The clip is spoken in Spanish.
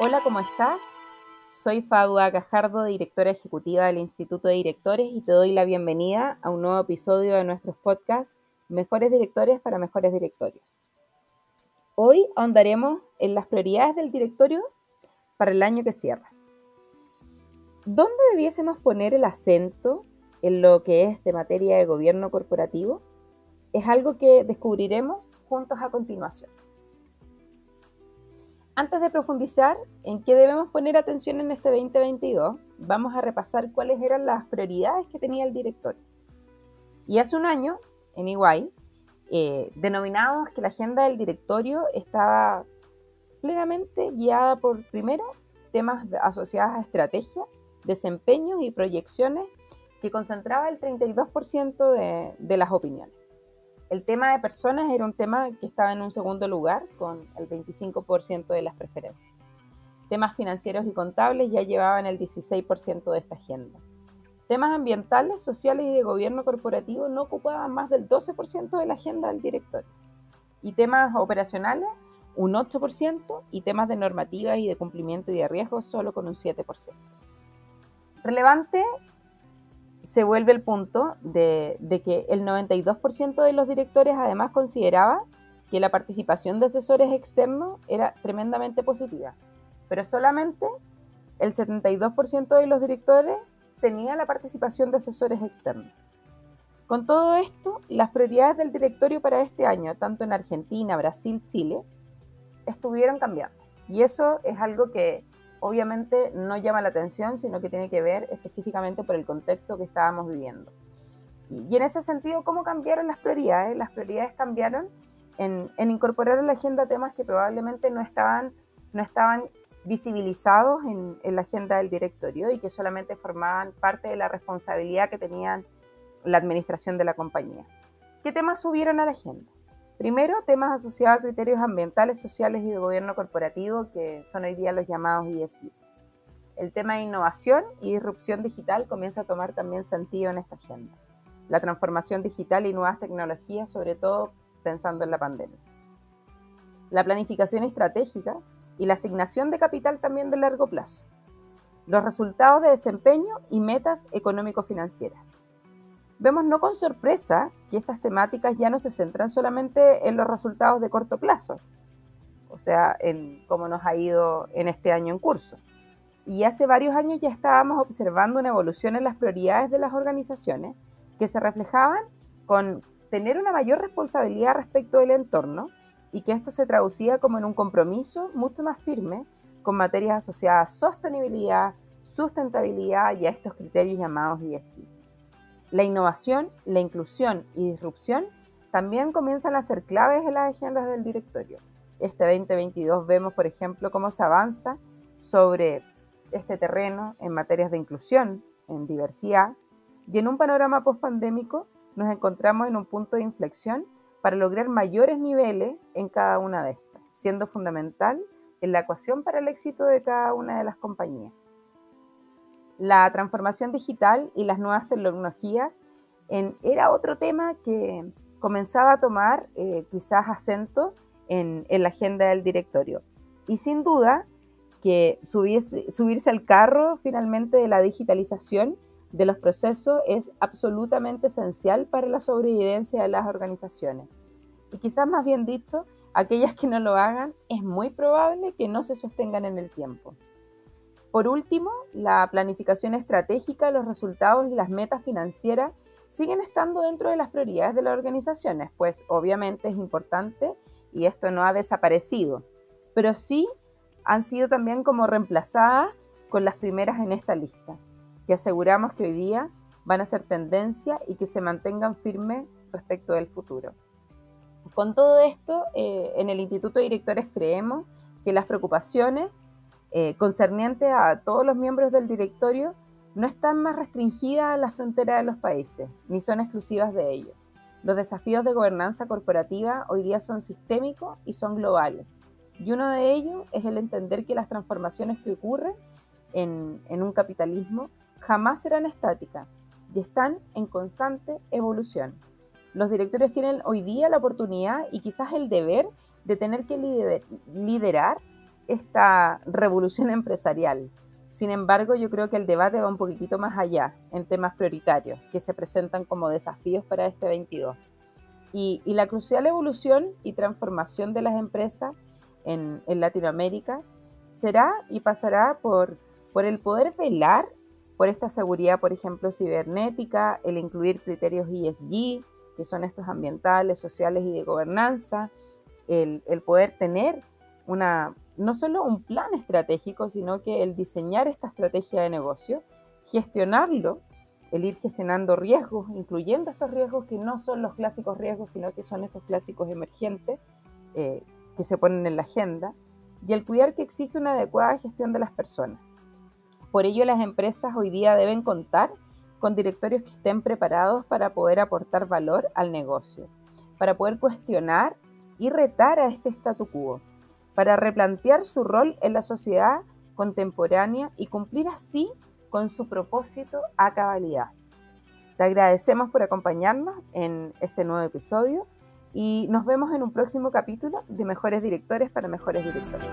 Hola, ¿cómo estás? Soy Fadua Cajardo, directora ejecutiva del Instituto de Directores y te doy la bienvenida a un nuevo episodio de nuestros podcasts Mejores Directores para Mejores Directorios. Hoy ahondaremos en las prioridades del directorio para el año que cierra. ¿Dónde debiésemos poner el acento en lo que es de materia de gobierno corporativo? Es algo que descubriremos juntos a continuación. Antes de profundizar en qué debemos poner atención en este 2022, vamos a repasar cuáles eran las prioridades que tenía el directorio. Y hace un año, en Iguay, eh, denominamos que la agenda del directorio estaba plenamente guiada por, primero, temas asociados a estrategia, desempeños y proyecciones que concentraba el 32% de, de las opiniones. El tema de personas era un tema que estaba en un segundo lugar, con el 25% de las preferencias. Temas financieros y contables ya llevaban el 16% de esta agenda. Temas ambientales, sociales y de gobierno corporativo no ocupaban más del 12% de la agenda del directorio. Y temas operacionales, un 8%, y temas de normativa y de cumplimiento y de riesgo solo con un 7%. Relevante se vuelve el punto de, que el 92% de los directores además consideraba que la participación de asesores externos era tremendamente positiva, pero solamente el 72% de los directores tenía la participación de asesores externos. Con todo esto, las prioridades del directorio para este año, tanto en Argentina, Brasil, Chile, estuvieron cambiando. Y eso es algo que obviamente no llama la atención, sino que tiene que ver específicamente por el contexto que estábamos viviendo. Y, en ese sentido, ¿cómo cambiaron las prioridades? Las prioridades cambiaron en, incorporar a la agenda temas que probablemente no estaban, no estaban visibilizados en, en la agenda del directorio y que solamente formaban parte de la responsabilidad que tenían la administración de la compañía. ¿Qué temas subieron a la agenda? Primero, temas asociados a criterios ambientales, sociales y de gobierno corporativo, que son hoy día los llamados ESG. El tema de innovación y disrupción digital comienza a tomar también sentido en esta agenda. La transformación digital y nuevas tecnologías, sobre todo pensando en la pandemia. La planificación estratégica y la asignación de capital también de largo plazo. Los resultados de desempeño y metas económico-financieras vemos no con sorpresa que estas temáticas ya no se centran solamente en los resultados de corto plazo, o sea, en cómo nos ha ido en este año en curso. Y hace varios años ya estábamos observando una evolución en las prioridades de las organizaciones que se reflejaban con tener una mayor responsabilidad respecto del entorno y que esto se traducía como en un compromiso mucho más firme con materias asociadas a sostenibilidad, sustentabilidad y a estos criterios llamados ESG. La innovación, la inclusión y disrupción también comienzan a ser claves en las agendas del directorio. Este 2022 vemos, por ejemplo, cómo se avanza sobre este terreno en materias de inclusión, en diversidad, y en un panorama post-pandémico nos encontramos en un punto de inflexión para lograr mayores niveles en cada una de estas, siendo fundamental en la ecuación para el éxito de cada una de las compañías la transformación digital y las nuevas tecnologías era otro tema que comenzaba a tomar eh, quizás acento en, la agenda del directorio. Y sin duda que subirse al carro finalmente de la digitalización de los procesos es absolutamente esencial para la sobrevivencia de las organizaciones. Y quizás más bien dicho, aquellas que no lo hagan, es muy probable que no se sostengan en el tiempo. Por último, la planificación estratégica, los resultados y las metas financieras siguen estando dentro de las prioridades de las organizaciones, pues obviamente es importante y esto no ha desaparecido, pero sí han sido también como reemplazadas con las primeras en esta lista, que aseguramos que hoy día van a ser tendencia y que se mantengan firmes respecto del futuro. Con todo esto, eh, en el Instituto de Directores creemos que las preocupaciones eh, concerniente a todos los miembros del directorio no están más restringidas a la frontera de los países, ni son exclusivas de ellos. Los desafíos de gobernanza corporativa hoy día son sistémicos y son globales. Y uno de ellos es el entender que las transformaciones que ocurren en, en un capitalismo jamás serán estáticas y están en constante evolución. Los directorios tienen hoy día la oportunidad y quizás el deber de tener que liderar esta revolución empresarial. Sin embargo, yo creo que el debate va un poquitito más allá en temas prioritarios que se presentan como desafíos para este 22. Y, la crucial evolución y transformación de las empresas en, Latinoamérica será y pasará por, por el poder velar por esta seguridad, por ejemplo, cibernética, el incluir criterios ESG, que son estos ambientales, sociales y de gobernanza, el, el poder tener una, no solo un plan estratégico, sino que el diseñar esta estrategia de negocio, gestionarlo, el ir gestionando riesgos, incluyendo estos riesgos que no son los clásicos riesgos, sino que son estos clásicos emergentes eh, que se ponen en la agenda, y el cuidar que existe una adecuada gestión de las personas. Por ello, las empresas hoy día deben contar con directorios que estén preparados para poder aportar valor al negocio, para poder cuestionar y retar a este statu quo para replantear su rol en la sociedad contemporánea y cumplir así con su propósito a cabalidad. Te agradecemos por acompañarnos en este nuevo episodio y nos vemos en un próximo capítulo de Mejores Directores para Mejores Directores.